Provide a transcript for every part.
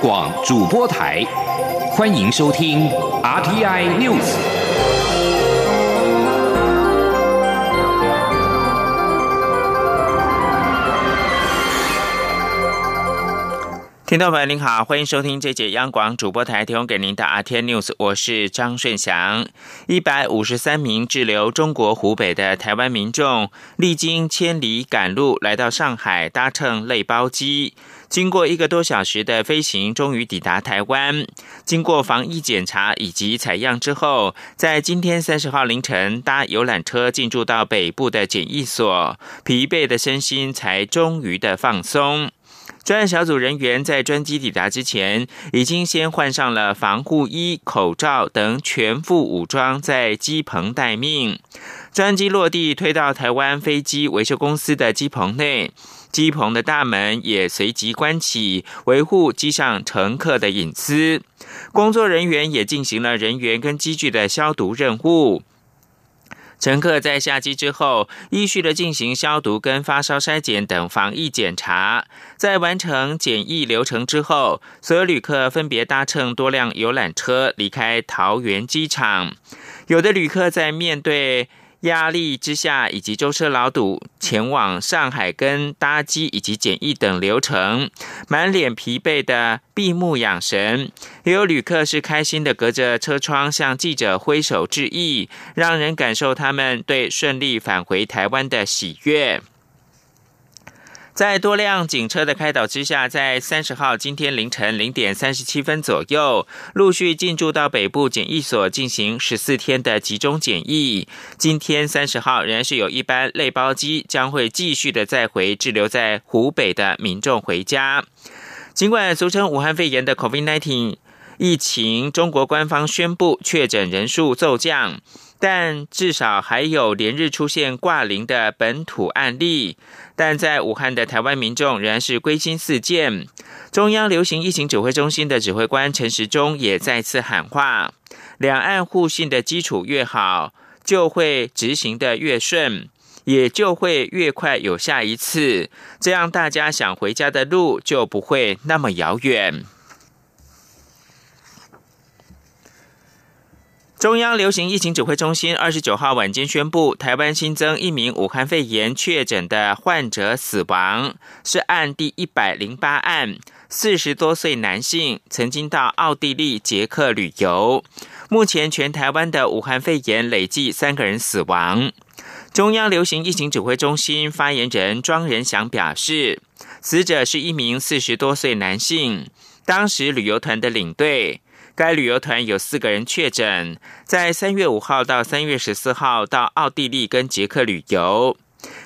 广主播台，欢迎收听 RTI News。听众朋友您好，欢迎收听这节央广主播台提供给您的 RTI News，我是张顺祥。一百五十三名滞留中国湖北的台湾民众，历经千里赶路来到上海，搭乘类包机。经过一个多小时的飞行，终于抵达台湾。经过防疫检查以及采样之后，在今天三十号凌晨搭游览车进驻到北部的检疫所，疲惫的身心才终于的放松。专案小组人员在专机抵达之前，已经先换上了防护衣、口罩等全副武装，在机棚待命。专机落地，推到台湾飞机维修公司的机棚内。机棚的大门也随即关起，维护机上乘客的隐私。工作人员也进行了人员跟机具的消毒任务。乘客在下机之后，依序的进行消毒跟发烧筛检等防疫检查。在完成检疫流程之后，所有旅客分别搭乘多辆游览车离开桃园机场。有的旅客在面对。压力之下，以及舟车劳顿前往上海跟搭机以及检疫等流程，满脸疲惫的闭目养神。也有旅客是开心的，隔着车窗向记者挥手致意，让人感受他们对顺利返回台湾的喜悦。在多辆警车的开导之下，在三十号今天凌晨零点三十七分左右，陆续进驻到北部检疫所进行十四天的集中检疫。今天三十号仍然是有一班类包机将会继续的载回滞留在湖北的民众回家。尽管俗称武汉肺炎的 COVID-19 疫情，中国官方宣布确诊人数骤降。但至少还有连日出现挂零的本土案例，但在武汉的台湾民众仍然是归心似箭。中央流行疫情指挥中心的指挥官陈时中也再次喊话：两岸互信的基础越好，就会执行的越顺，也就会越快有下一次，这样大家想回家的路就不会那么遥远。中央流行疫情指挥中心二十九号晚间宣布，台湾新增一名武汉肺炎确诊的患者死亡，是案第一百零八案，四十多岁男性，曾经到奥地利、捷克旅游。目前全台湾的武汉肺炎累计三个人死亡。中央流行疫情指挥中心发言人庄仁祥表示，死者是一名四十多岁男性，当时旅游团的领队。该旅游团有四个人确诊，在三月五号到三月十四号到奥地利跟捷克旅游。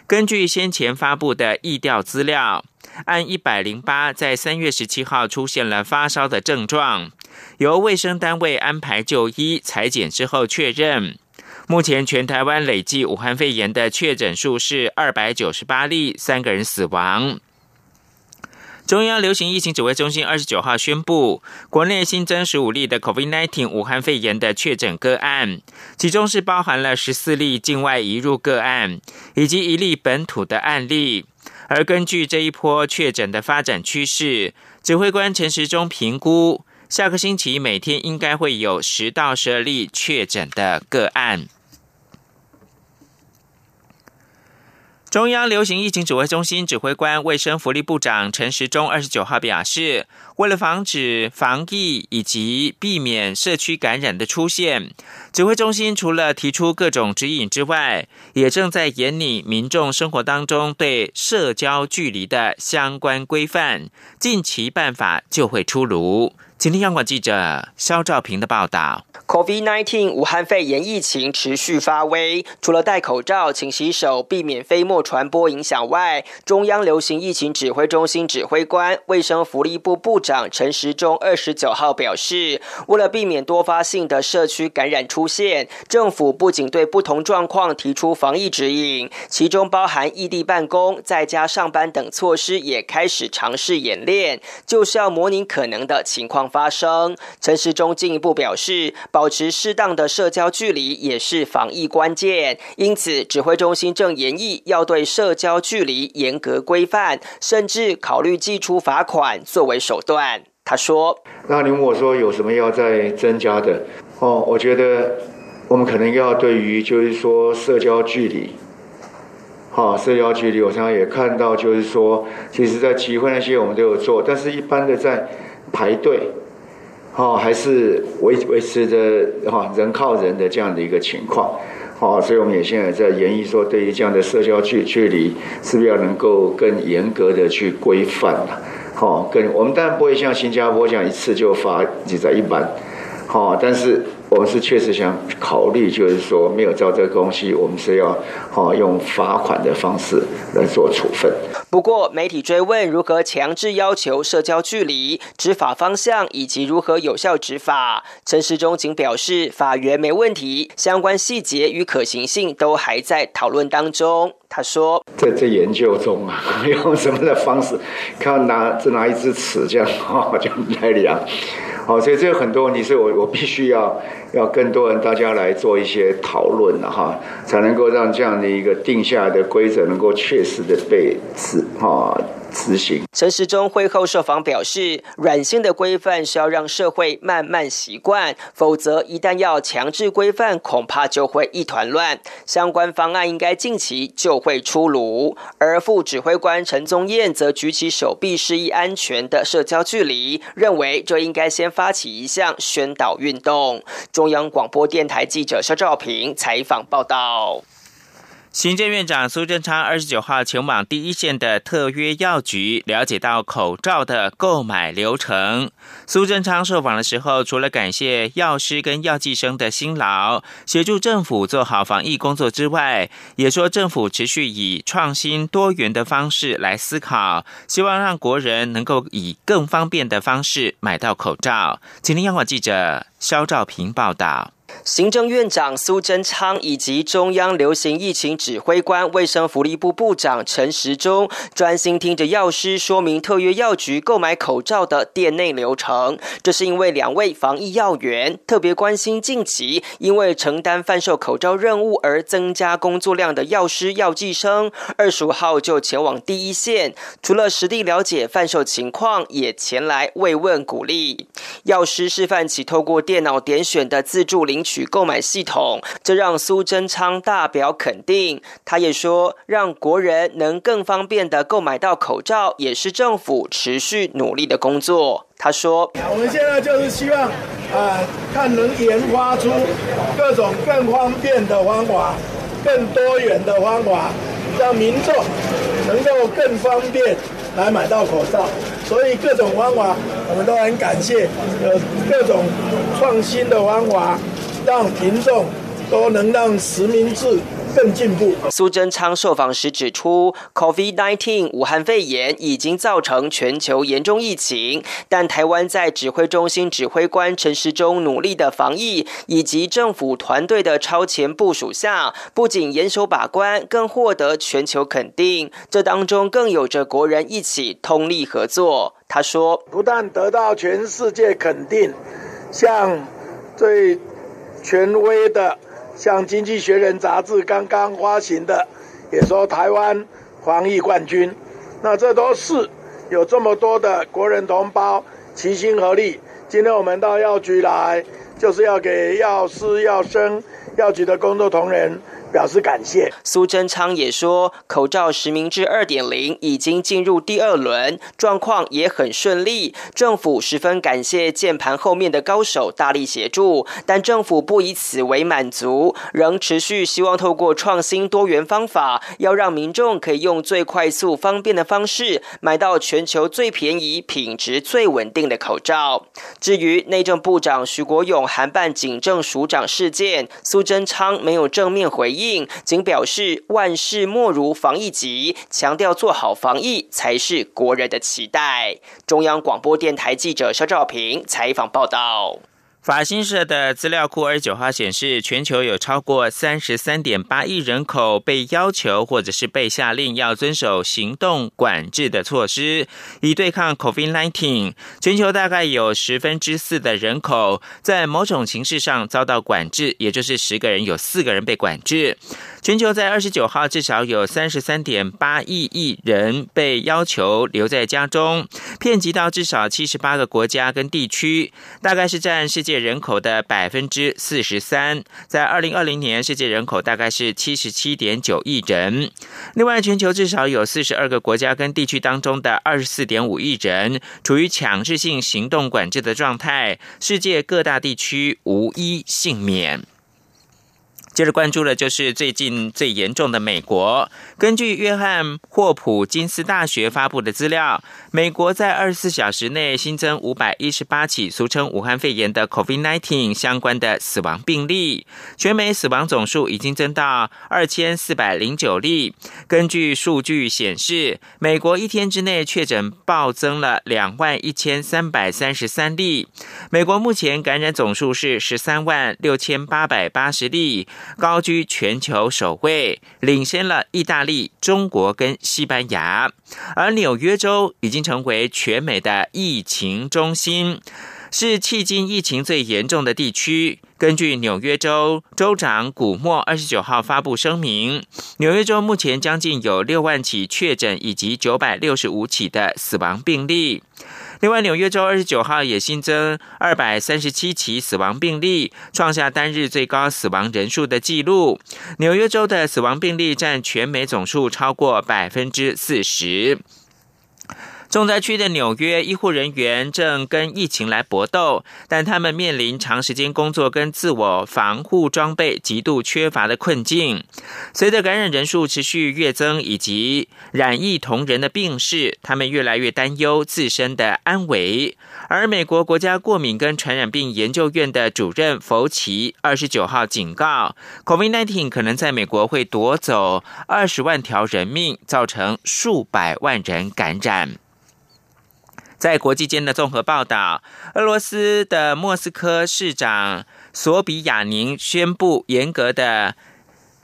根据先前发布的疫调资料，按一百零八在三月十七号出现了发烧的症状，由卫生单位安排就医裁剪之后确认。目前全台湾累计武汉肺炎的确诊数是二百九十八例，三个人死亡。中央流行疫情指挥中心二十九号宣布，国内新增十五例的 COVID-19 武汉肺炎的确诊个案，其中是包含了十四例境外移入个案，以及一例本土的案例。而根据这一波确诊的发展趋势，指挥官陈时中评估，下个星期每天应该会有十到十二例确诊的个案。中央流行疫情指挥中心指挥官、卫生福利部长陈时中二十九号表示，为了防止防疫以及避免社区感染的出现，指挥中心除了提出各种指引之外，也正在研拟民众生活当中对社交距离的相关规范，近期办法就会出炉。今天，央广记者肖兆平的报道：COVID-19 武汉肺炎疫情持续发威，除了戴口罩、勤洗手，避免飞沫传播影响外，中央流行疫情指挥中心指挥官、卫生福利部部长陈时中二十九号表示，为了避免多发性的社区感染出现，政府不仅对不同状况提出防疫指引，其中包含异地办公、在家上班等措施，也开始尝试演练，就是要模拟可能的情况。发生，陈时中进一步表示，保持适当的社交距离也是防疫关键。因此，指挥中心正研议要对社交距离严格规范，甚至考虑寄出罚款作为手段。他说：“那你问我说有什么要再增加的？哦，我觉得我们可能要对于就是说社交距离，好，社交距离，我常常也看到就是说，其实在集会那些我们都有做，但是一般的在排队。”哦，还是维维持着哈人靠人的这样的一个情况，哦，所以我们也现在在研议说，对于这样的社交距距离，是不是要能够更严格的去规范了？好，更我们当然不会像新加坡这样一次就发几在一般，好，但是。我们是确实想考虑，就是说没有照这个东西，我们是要哦用罚款的方式来做处分。不过，媒体追问如何强制要求社交距离、执法方向以及如何有效执法，陈时中仅表示法源没问题，相关细节与可行性都还在讨论当中。他说，在在研究中啊，用什么的方式，看拿这拿一支尺这样哈这样来量。好，所以这个很多问题是我我必须要要更多人大家来做一些讨论了哈，才能够让这样的一个定下来的规则能够确实的被执哈。执行。陈时中会后受访表示，软性的规范是要让社会慢慢习惯，否则一旦要强制规范，恐怕就会一团乱。相关方案应该近期就会出炉。而副指挥官陈宗彦则举起手臂示意安全的社交距离，认为这应该先发起一项宣导运动。中央广播电台记者肖兆平采访报道。行政院长苏贞昌二十九号前往第一线的特约药局，了解到口罩的购买流程。苏贞昌受访的时候，除了感谢药师跟药剂生的辛劳，协助政府做好防疫工作之外，也说政府持续以创新多元的方式来思考，希望让国人能够以更方便的方式买到口罩。今天央广记者肖兆平报道。行政院长苏贞昌以及中央流行疫情指挥官、卫生福利部部长陈时中专心听着药师说明特约药局购买口罩的店内流程。这是因为两位防疫要员特别关心近期因为承担贩售口罩任务而增加工作量的药师、药剂生，二十五号就前往第一线，除了实地了解贩售情况，也前来慰问鼓励。药师示范起透过电脑点选的自助领取购买系统，这让苏贞昌大表肯定。他也说，让国人能更方便的购买到口罩，也是政府持续努力的工作。他说：“我们现在就是希望，啊，看能研发出各种更方便的方法，更多元的方法，让民众能够更方便来买到口罩。”所以各种方法，我们都很感谢，有各种创新的方法，让民众都能让实名制。更进步。苏贞昌受访时指出，COVID-19 武汉肺炎已经造成全球严重疫情，但台湾在指挥中心指挥官陈时中努力的防疫以及政府团队的超前部署下，不仅严守把关，更获得全球肯定。这当中更有着国人一起通力合作。他说：“不但得到全世界肯定，像最权威的。”像《经济学人》杂志刚刚发行的，也说台湾防疫冠军，那这都是有这么多的国人同胞齐心合力。今天我们到药局来，就是要给药师、药生、药局的工作同仁。表示感谢。苏贞昌也说，口罩实名制二点零已经进入第二轮，状况也很顺利。政府十分感谢键盘后面的高手大力协助，但政府不以此为满足，仍持续希望透过创新多元方法，要让民众可以用最快速方便的方式买到全球最便宜、品质最稳定的口罩。至于内政部长徐国勇函办警政署长事件，苏贞昌没有正面回应。仅表示万事莫如防疫急，强调做好防疫才是国人的期待。中央广播电台记者肖兆平采访报道。法新社的资料库二十九号显示，全球有超过三十三点八亿人口被要求或者是被下令要遵守行动管制的措施，以对抗 COVID-19。全球大概有十分之四的人口在某种形式上遭到管制，也就是十个人有四个人被管制。全球在二十九号至少有三十三点八亿亿人被要求留在家中，遍及到至少七十八个国家跟地区，大概是占世界人口的百分之四十三。在二零二零年，世界人口大概是七十七点九亿人。另外，全球至少有四十二个国家跟地区当中的二十四点五亿人处于强制性行动管制的状态，世界各大地区无一幸免。接着关注的就是最近最严重的美国。根据约翰霍普金斯大学发布的资料，美国在二十四小时内新增五百一十八起俗称武汉肺炎的 COVID-19 相关的死亡病例，全美死亡总数已经增到二千四百零九例。根据数据显示，美国一天之内确诊暴增了两万一千三百三十三例。美国目前感染总数是十三万六千八百八十例。高居全球首位，领先了意大利、中国跟西班牙。而纽约州已经成为全美的疫情中心，是迄今疫情最严重的地区。根据纽约州州长古默二十九号发布声明，纽约州目前将近有六万起确诊，以及九百六十五起的死亡病例。另外，纽约州二十九号也新增二百三十七起死亡病例，创下单日最高死亡人数的纪录。纽约州的死亡病例占全美总数超过百分之四十。重灾区的纽约医护人员正跟疫情来搏斗，但他们面临长时间工作跟自我防护装备极度缺乏的困境。随着感染人数持续跃增，以及染疫同仁的病逝，他们越来越担忧自身的安危。而美国国家过敏跟传染病研究院的主任弗奇二十九号警告，COVID-19 可能在美国会夺走二十万条人命，造成数百万人感染。在国际间的综合报道，俄罗斯的莫斯科市长索比亚宁宣布严格的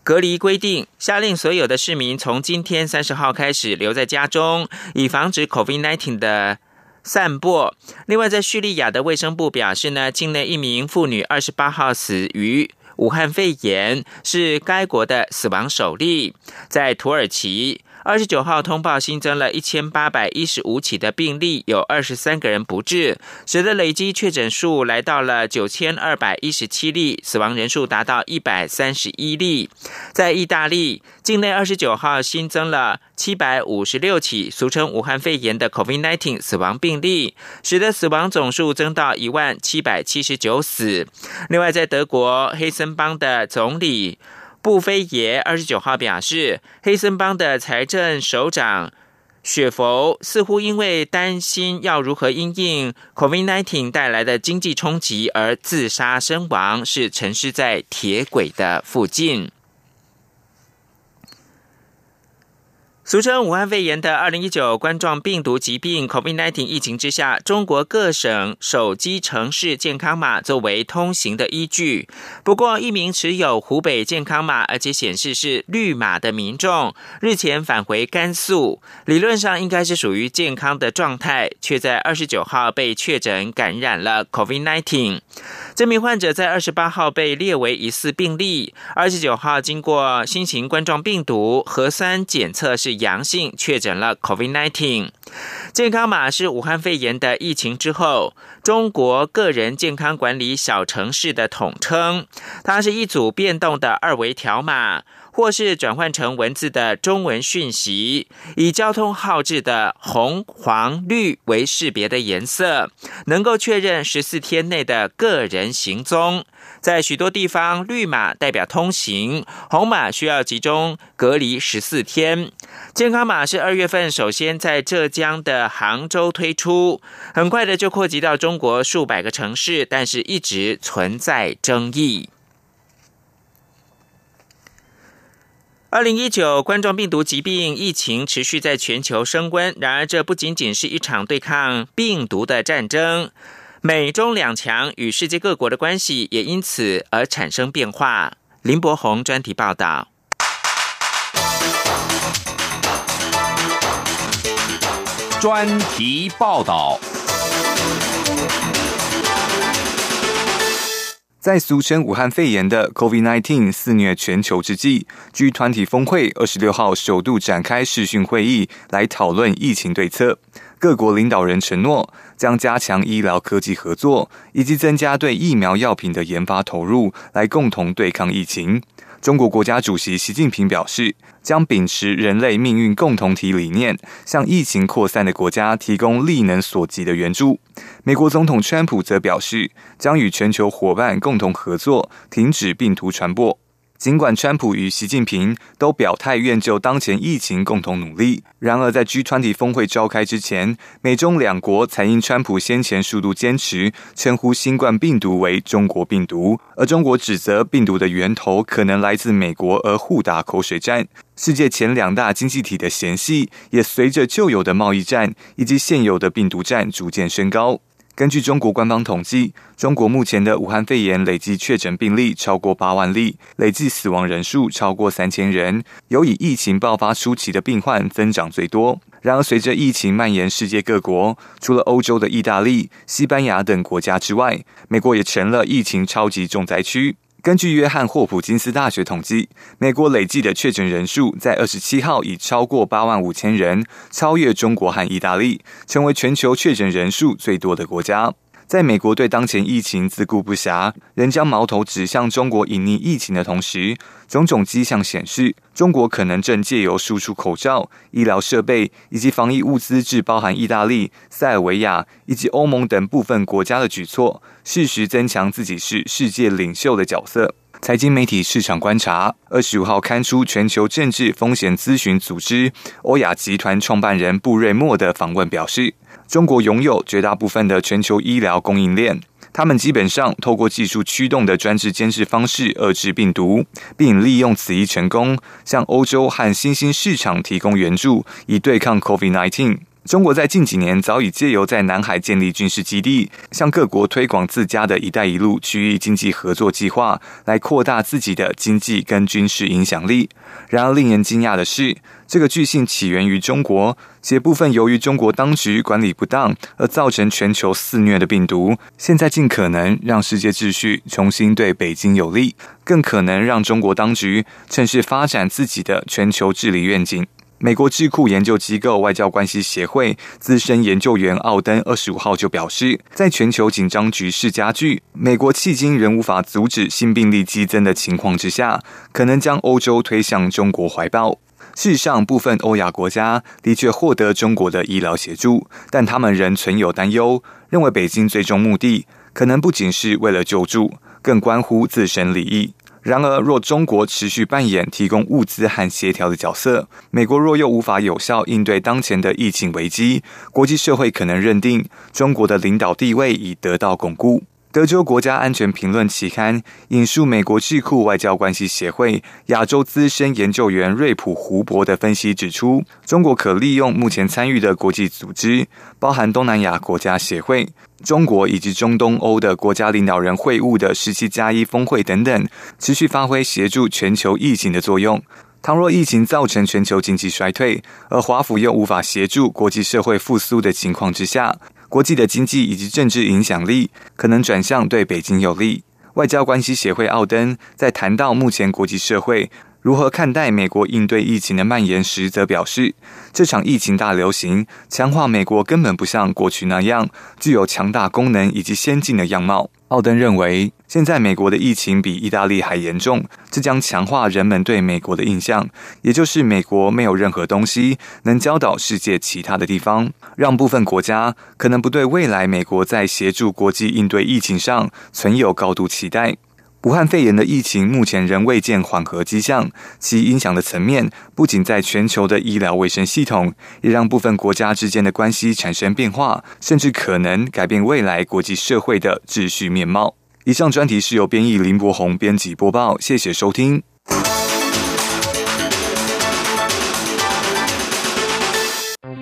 隔离规定，下令所有的市民从今天三十号开始留在家中，以防止 COVID-19 的散播。另外，在叙利亚的卫生部表示呢，境内一名妇女二十八号死于武汉肺炎，是该国的死亡首例。在土耳其。二十九号通报新增了一千八百一十五起的病例，有二十三个人不治，使得累计确诊数来到了九千二百一十七例，死亡人数达到一百三十一例。在意大利境内，二十九号新增了七百五十六起俗称武汉肺炎的 COVID-19 死亡病例，使得死亡总数增到一万七百七十九死。另外，在德国黑森邦的总理。布菲耶二十九号表示，黑森邦的财政首长雪佛似乎因为担心要如何应应 COVID-19 带来的经济冲击而自杀身亡，是沉尸在铁轨的附近。俗称武汉肺炎的二零一九冠状病毒疾病 （COVID-19） 疫情之下，中国各省手机城市健康码作为通行的依据。不过，一名持有湖北健康码而且显示是绿码的民众，日前返回甘肃，理论上应该是属于健康的状态，却在二十九号被确诊感染了 COVID-19。这名患者在二十八号被列为疑似病例，二十九号经过新型冠状病毒核酸检测是。阳性确诊了 COVID-19，健康码是武汉肺炎的疫情之后中国个人健康管理小城市的统称，它是一组变动的二维条码。或是转换成文字的中文讯息，以交通号志的红、黄、绿为识别的颜色，能够确认十四天内的个人行踪。在许多地方，绿码代表通行，红码需要集中隔离十四天。健康码是二月份首先在浙江的杭州推出，很快的就扩及到中国数百个城市，但是一直存在争议。二零一九冠状病毒疾病疫情持续在全球升温，然而这不仅仅是一场对抗病毒的战争，美中两强与世界各国的关系也因此而产生变化。林伯宏专题报道。专题报道。在俗称武汉肺炎的 COVID-19 肆虐全球之际，据团体峰会二十六号首度展开视讯会议，来讨论疫情对策。各国领导人承诺将加强医疗科技合作，以及增加对疫苗药品的研发投入，来共同对抗疫情。中国国家主席习近平表示，将秉持人类命运共同体理念，向疫情扩散的国家提供力能所及的援助。美国总统川普则表示，将与全球伙伴共同合作，停止病毒传播。尽管川普与习近平都表态愿就当前疫情共同努力，然而在 G20 峰会召开之前，美中两国才因川普先前数度坚持称呼新冠病毒为中国病毒，而中国指责病毒的源头可能来自美国而互打口水战。世界前两大经济体的嫌隙也随着旧有的贸易战以及现有的病毒战逐渐升高。根据中国官方统计，中国目前的武汉肺炎累计确诊病例超过八万例，累计死亡人数超过三千人，有以疫情爆发初期的病患增长最多。然而，随着疫情蔓延世界各国，除了欧洲的意大利、西班牙等国家之外，美国也成了疫情超级重灾区。根据约翰霍普金斯大学统计，美国累计的确诊人数在二十七号已超过八万五千人，超越中国和意大利，成为全球确诊人数最多的国家。在美国对当前疫情自顾不暇，仍将矛头指向中国隐匿疫情的同时，种种迹象显示，中国可能正借由输出口罩、医疗设备以及防疫物资至包含意大利、塞尔维亚以及欧盟等部分国家的举措，适时增强自己是世界领袖的角色。财经媒体市场观察二十五号刊出全球政治风险咨询组织欧亚集团创办人布瑞莫的访问表示。中国拥有绝大部分的全球医疗供应链，他们基本上透过技术驱动的专制监视方式遏制病毒，并利用此一成功向欧洲和新兴市场提供援助，以对抗 COVID-19。中国在近几年早已借由在南海建立军事基地，向各国推广自家的一带一路区域经济合作计划，来扩大自己的经济跟军事影响力。然而，令人惊讶的是，这个巨性起源于中国，且部分由于中国当局管理不当而造成全球肆虐的病毒，现在尽可能让世界秩序重新对北京有利，更可能让中国当局趁势发展自己的全球治理愿景。美国智库研究机构外交关系协会资深研究员奥登二十五号就表示，在全球紧张局势加剧、美国迄今仍无法阻止新病例激增的情况之下，可能将欧洲推向中国怀抱。事实上，部分欧亚国家的确获得中国的医疗协助，但他们仍存有担忧，认为北京最终目的可能不仅是为了救助，更关乎自身利益。然而，若中国持续扮演提供物资和协调的角色，美国若又无法有效应对当前的疫情危机，国际社会可能认定中国的领导地位已得到巩固。德州国家安全评论期刊引述美国智库外交关系协会亚洲资深研究员瑞普胡博的分析指出，中国可利用目前参与的国际组织，包含东南亚国家协会。中国以及中东欧的国家领导人会晤的十七加一峰会等等，持续发挥协助全球疫情的作用。倘若疫情造成全球经济衰退，而华府又无法协助国际社会复苏的情况之下，国际的经济以及政治影响力可能转向对北京有利。外交关系协会奥登在谈到目前国际社会。如何看待美国应对疫情的蔓延时，则表示，这场疫情大流行强化美国根本不像过去那样具有强大功能以及先进的样貌。奥登认为，现在美国的疫情比意大利还严重，这将强化人们对美国的印象，也就是美国没有任何东西能教导世界其他的地方，让部分国家可能不对未来美国在协助国际应对疫情上存有高度期待。武汉肺炎的疫情目前仍未见缓和迹象，其影响的层面不仅在全球的医疗卫生系统，也让部分国家之间的关系产生变化，甚至可能改变未来国际社会的秩序面貌。以上专题是由编译林博宏编辑播报，谢谢收听。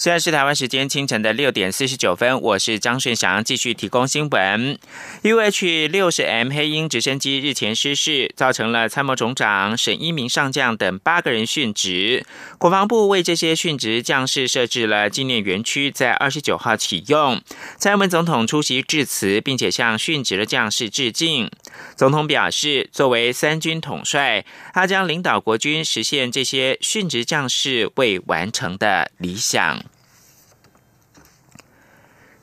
现在是台湾时间清晨的六点四十九分，我是张顺祥，继续提供新闻。UH 六十 M 黑鹰直升机日前失事，造成了参谋总长沈一鸣上将等八个人殉职。国防部为这些殉职将士设置了纪念园区，在二十九号启用。蔡英文总统出席致辞，并且向殉职的将士致敬。总统表示，作为三军统帅，他将领导国军实现这些殉职将士未完成的理想。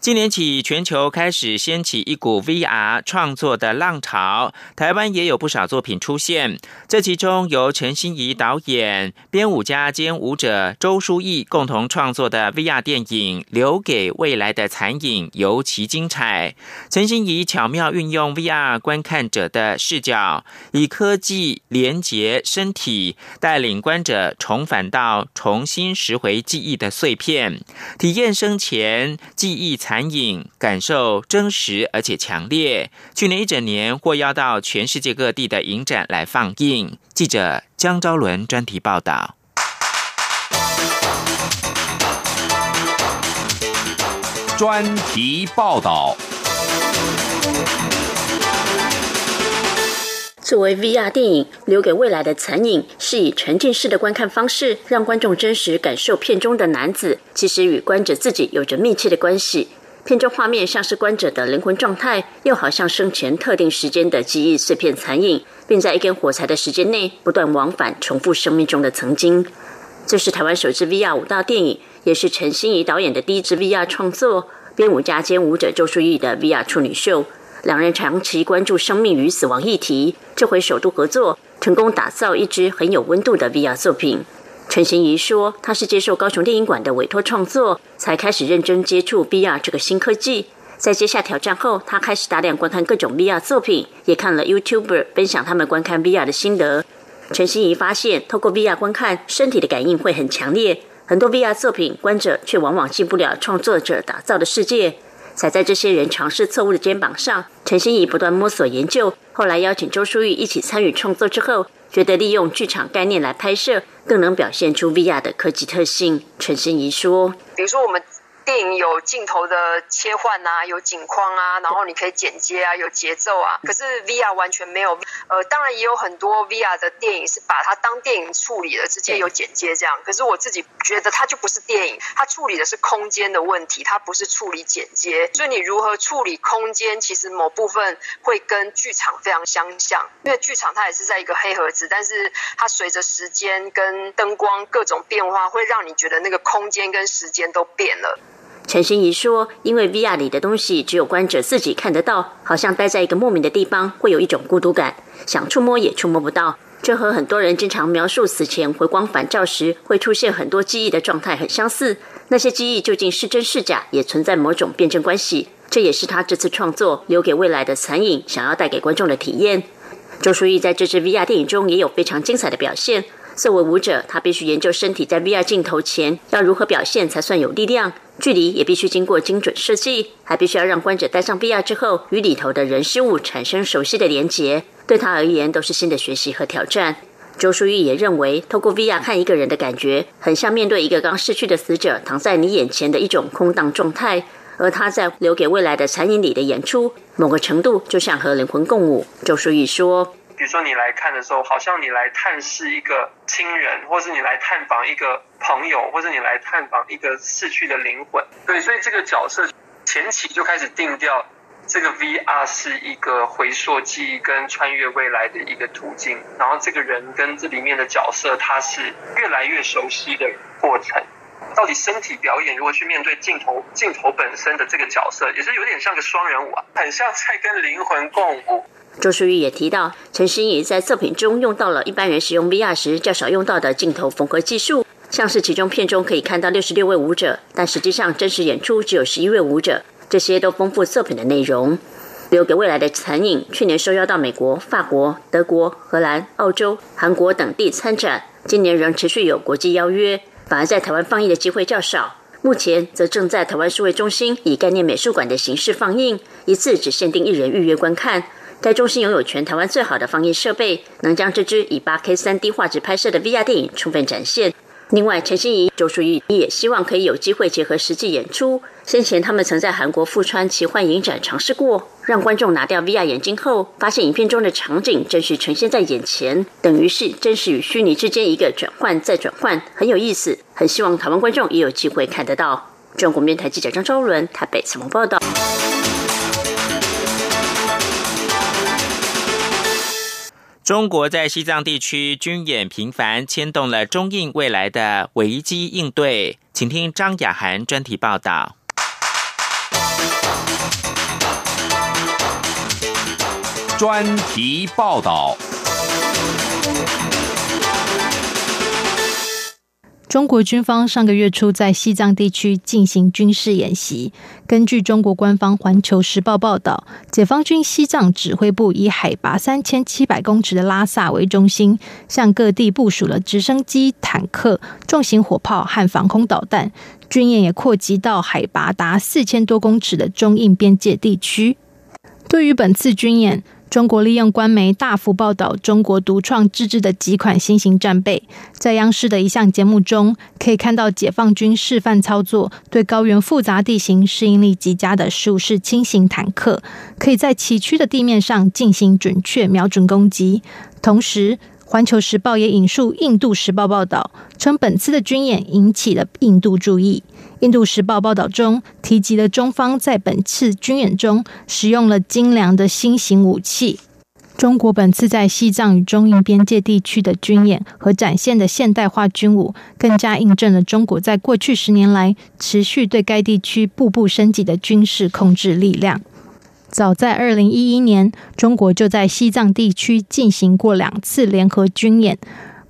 今年起，全球开始掀起一股 VR 创作的浪潮，台湾也有不少作品出现。这其中，由陈心怡导演、编舞家兼舞者周书义共同创作的 VR 电影《留给未来的残影》尤其精彩。陈心怡巧妙运用 VR 观看者的视角，以科技连接身体，带领观者重返到重新拾回记忆的碎片，体验生前记忆残。残影感受真实而且强烈。去年一整年获邀到全世界各地的影展来放映。记者江昭伦专题报道。专题报道。作为 VR 电影《留给未来的残影》，是以沉浸式的观看方式，让观众真实感受片中的男子，其实与观者自己有着密切的关系。片中画面像是观者的灵魂状态，又好像生前特定时间的记忆碎片残影，并在一根火柴的时间内不断往返，重复生命中的曾经。这是台湾首支 VR 舞蹈电影，也是陈心怡导演的第一支 VR 创作，编舞家兼舞者周淑怡的 VR 处女秀。两人长期关注生命与死亡议题，这回首度合作，成功打造一支很有温度的 VR 作品。陈心怡说：“他是接受高雄电影馆的委托创作，才开始认真接触 VR 这个新科技。在接下挑战后，他开始大量观看各种 VR 作品，也看了 YouTuber 分享他们观看 VR 的心得。陈心怡发现，透过 VR 观看，身体的感应会很强烈。很多 VR 作品，观者却往往进不了创作者打造的世界。踩在这些人尝试错误的肩膀上，陈心怡不断摸索研究。后来邀请周淑玉一起参与创作之后。”觉得利用剧场概念来拍摄，更能表现出 VR 的科技特性。陈心怡说：“比如说我们。”电影有镜头的切换啊，有景框啊，然后你可以剪接啊，有节奏啊。可是 VR 完全没有，呃，当然也有很多 VR 的电影是把它当电影处理的，直接有剪接这样。可是我自己觉得它就不是电影，它处理的是空间的问题，它不是处理剪接。所以你如何处理空间，其实某部分会跟剧场非常相像，因为剧场它也是在一个黑盒子，但是它随着时间跟灯光各种变化，会让你觉得那个空间跟时间都变了。陈心怡说：“因为 VR 里的东西只有观者自己看得到，好像待在一个莫名的地方，会有一种孤独感，想触摸也触摸不到。这和很多人经常描述死前回光返照时会出现很多记忆的状态很相似。那些记忆究竟是真是假，也存在某种辩证关系。这也是他这次创作留给未来的残影想要带给观众的体验。”周淑怡在这支 VR 电影中也有非常精彩的表现。作为舞者，他必须研究身体在 VR 镜头前要如何表现才算有力量。距离也必须经过精准设计，还必须要让观者戴上 VR 之后，与里头的人事物产生熟悉的连结。对他而言，都是新的学习和挑战。周淑玉也认为，透过 VR 看一个人的感觉，很像面对一个刚逝去的死者躺在你眼前的一种空荡状态。而他在留给未来的残影里的演出，某个程度就像和灵魂共舞。周淑玉说。比如说你来看的时候，好像你来探视一个亲人，或是你来探访一个朋友，或是你来探访一个逝去的灵魂。对，所以这个角色前期就开始定调，这个 VR 是一个回溯记忆跟穿越未来的一个途径。然后这个人跟这里面的角色，他是越来越熟悉的过程。到底身体表演如何去面对镜头，镜头本身的这个角色，也是有点像个双人舞啊，很像在跟灵魂共舞。周淑玉也提到，陈心怡在作品中用到了一般人使用 VR 时较少用到的镜头缝合技术，像是其中片中可以看到六十六位舞者，但实际上真实演出只有十一位舞者。这些都丰富作品的内容。留给未来的残影，去年受邀到美国、法国、德国、荷兰、澳洲、韩国等地参展，今年仍持续有国际邀约，反而在台湾放映的机会较少。目前则正在台湾数位中心以概念美术馆的形式放映，一次只限定一人预约观看。该中心拥有全台湾最好的放映设备，能将这支以八 K 三 D 画质拍摄的 VR 电影充分展现。另外，陈心怡、周淑怡也希望可以有机会结合实际演出。先前他们曾在韩国富川奇幻影展尝试过，让观众拿掉 VR 眼镜后，发现影片中的场景真实呈现在眼前，等于是真实与虚拟之间一个转换再转换，很有意思。很希望台湾观众也有机会看得到。中国面台记者张昭伦台北采访报道。中国在西藏地区军演频繁，牵动了中印未来的危机应对。请听张雅涵专题报道。专题报道。中国军方上个月初在西藏地区进行军事演习。根据中国官方《环球时报》报道，解放军西藏指挥部以海拔三千七百公尺的拉萨为中心，向各地部署了直升机、坦克、重型火炮和防空导弹。军演也扩及到海拔达四千多公尺的中印边界地区。对于本次军演，中国利用官媒大幅报道中国独创自制的几款新型战备，在央视的一项节目中，可以看到解放军示范操作对高原复杂地形适应力极佳的十五式轻型坦克，可以在崎岖的地面上进行准确瞄准攻击。同时，《环球时报》也引述《印度时报》报道，称本次的军演引起了印度注意。《印度时报》报道中提及了中方在本次军演中使用了精良的新型武器。中国本次在西藏与中印边界地区的军演和展现的现代化军武，更加印证了中国在过去十年来持续对该地区步步升级的军事控制力量。早在二零一一年，中国就在西藏地区进行过两次联合军演，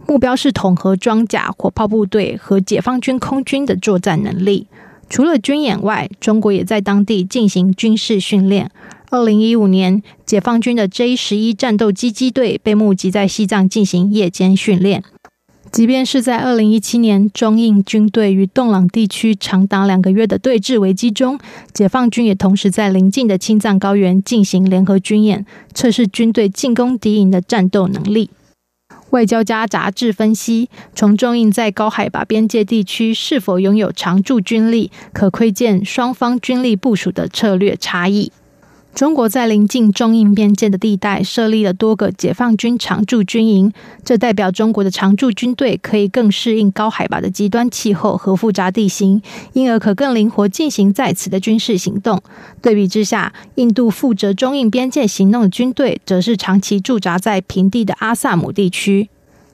目标是统合装甲、火炮部队和解放军空军的作战能力。除了军演外，中国也在当地进行军事训练。二零一五年，解放军的 J 十一战斗机机队被募集在西藏进行夜间训练。即便是在二零一七年中印军队与洞朗地区长达两个月的对峙危机中，解放军也同时在邻近的青藏高原进行联合军演，测试军队进攻敌营的战斗能力。外交家杂志分析，从中印在高海拔边界地区是否拥有常驻军力，可窥见双方军力部署的策略差异。中国在临近中印边界的地带设立了多个解放军常驻军营，这代表中国的常驻军队可以更适应高海拔的极端气候和复杂地形，因而可更灵活进行在此的军事行动。对比之下，印度负责中印边界行动的军队，则是长期驻扎在平地的阿萨姆地区。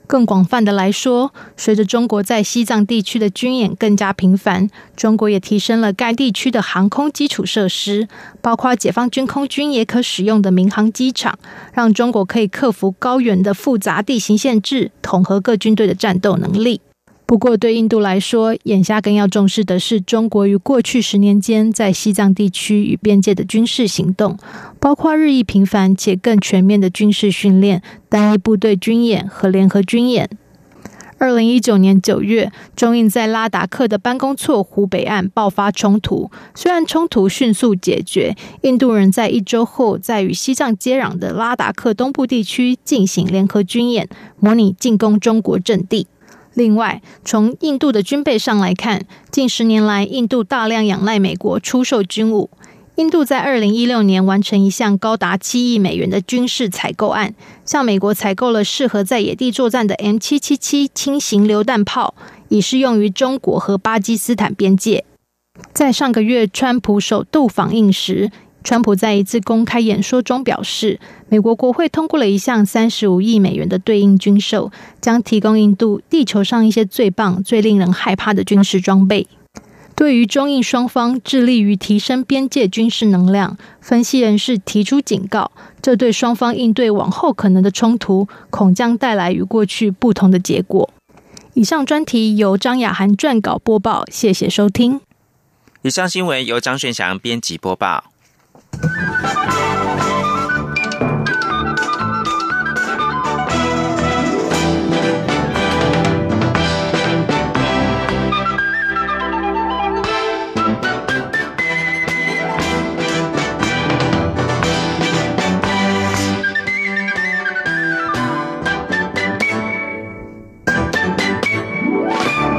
更广泛的来说，随着中国在西藏地区的军演更加频繁，中国也提升了该地区的航空基础设施，包括解放军空军也可使用的民航机场，让中国可以克服高原的复杂地形限制，统合各军队的战斗能力。不过，对印度来说，眼下更要重视的是中国于过去十年间在西藏地区与边界的军事行动，包括日益频繁且更全面的军事训练、单一部队军演和联合军演。二零一九年九月，中印在拉达克的班公错湖北岸爆发冲突，虽然冲突迅速解决，印度人在一周后在与西藏接壤的拉达克东部地区进行联合军演，模拟进攻中国阵地。另外，从印度的军备上来看，近十年来，印度大量仰赖美国出售军武。印度在二零一六年完成一项高达七亿美元的军事采购案，向美国采购了适合在野地作战的 M 七七七轻型榴弹炮，以适用于中国和巴基斯坦边界。在上个月，川普首度访印时。川普在一次公开演说中表示，美国国会通过了一项三十五亿美元的对应军售，将提供印度地球上一些最棒、最令人害怕的军事装备。对于中印双方致力于提升边界军事能量，分析人士提出警告，这对双方应对往后可能的冲突，恐将带来与过去不同的结果。以上专题由张雅涵撰稿播报，谢谢收听。以上新闻由张顺祥编辑播报。Música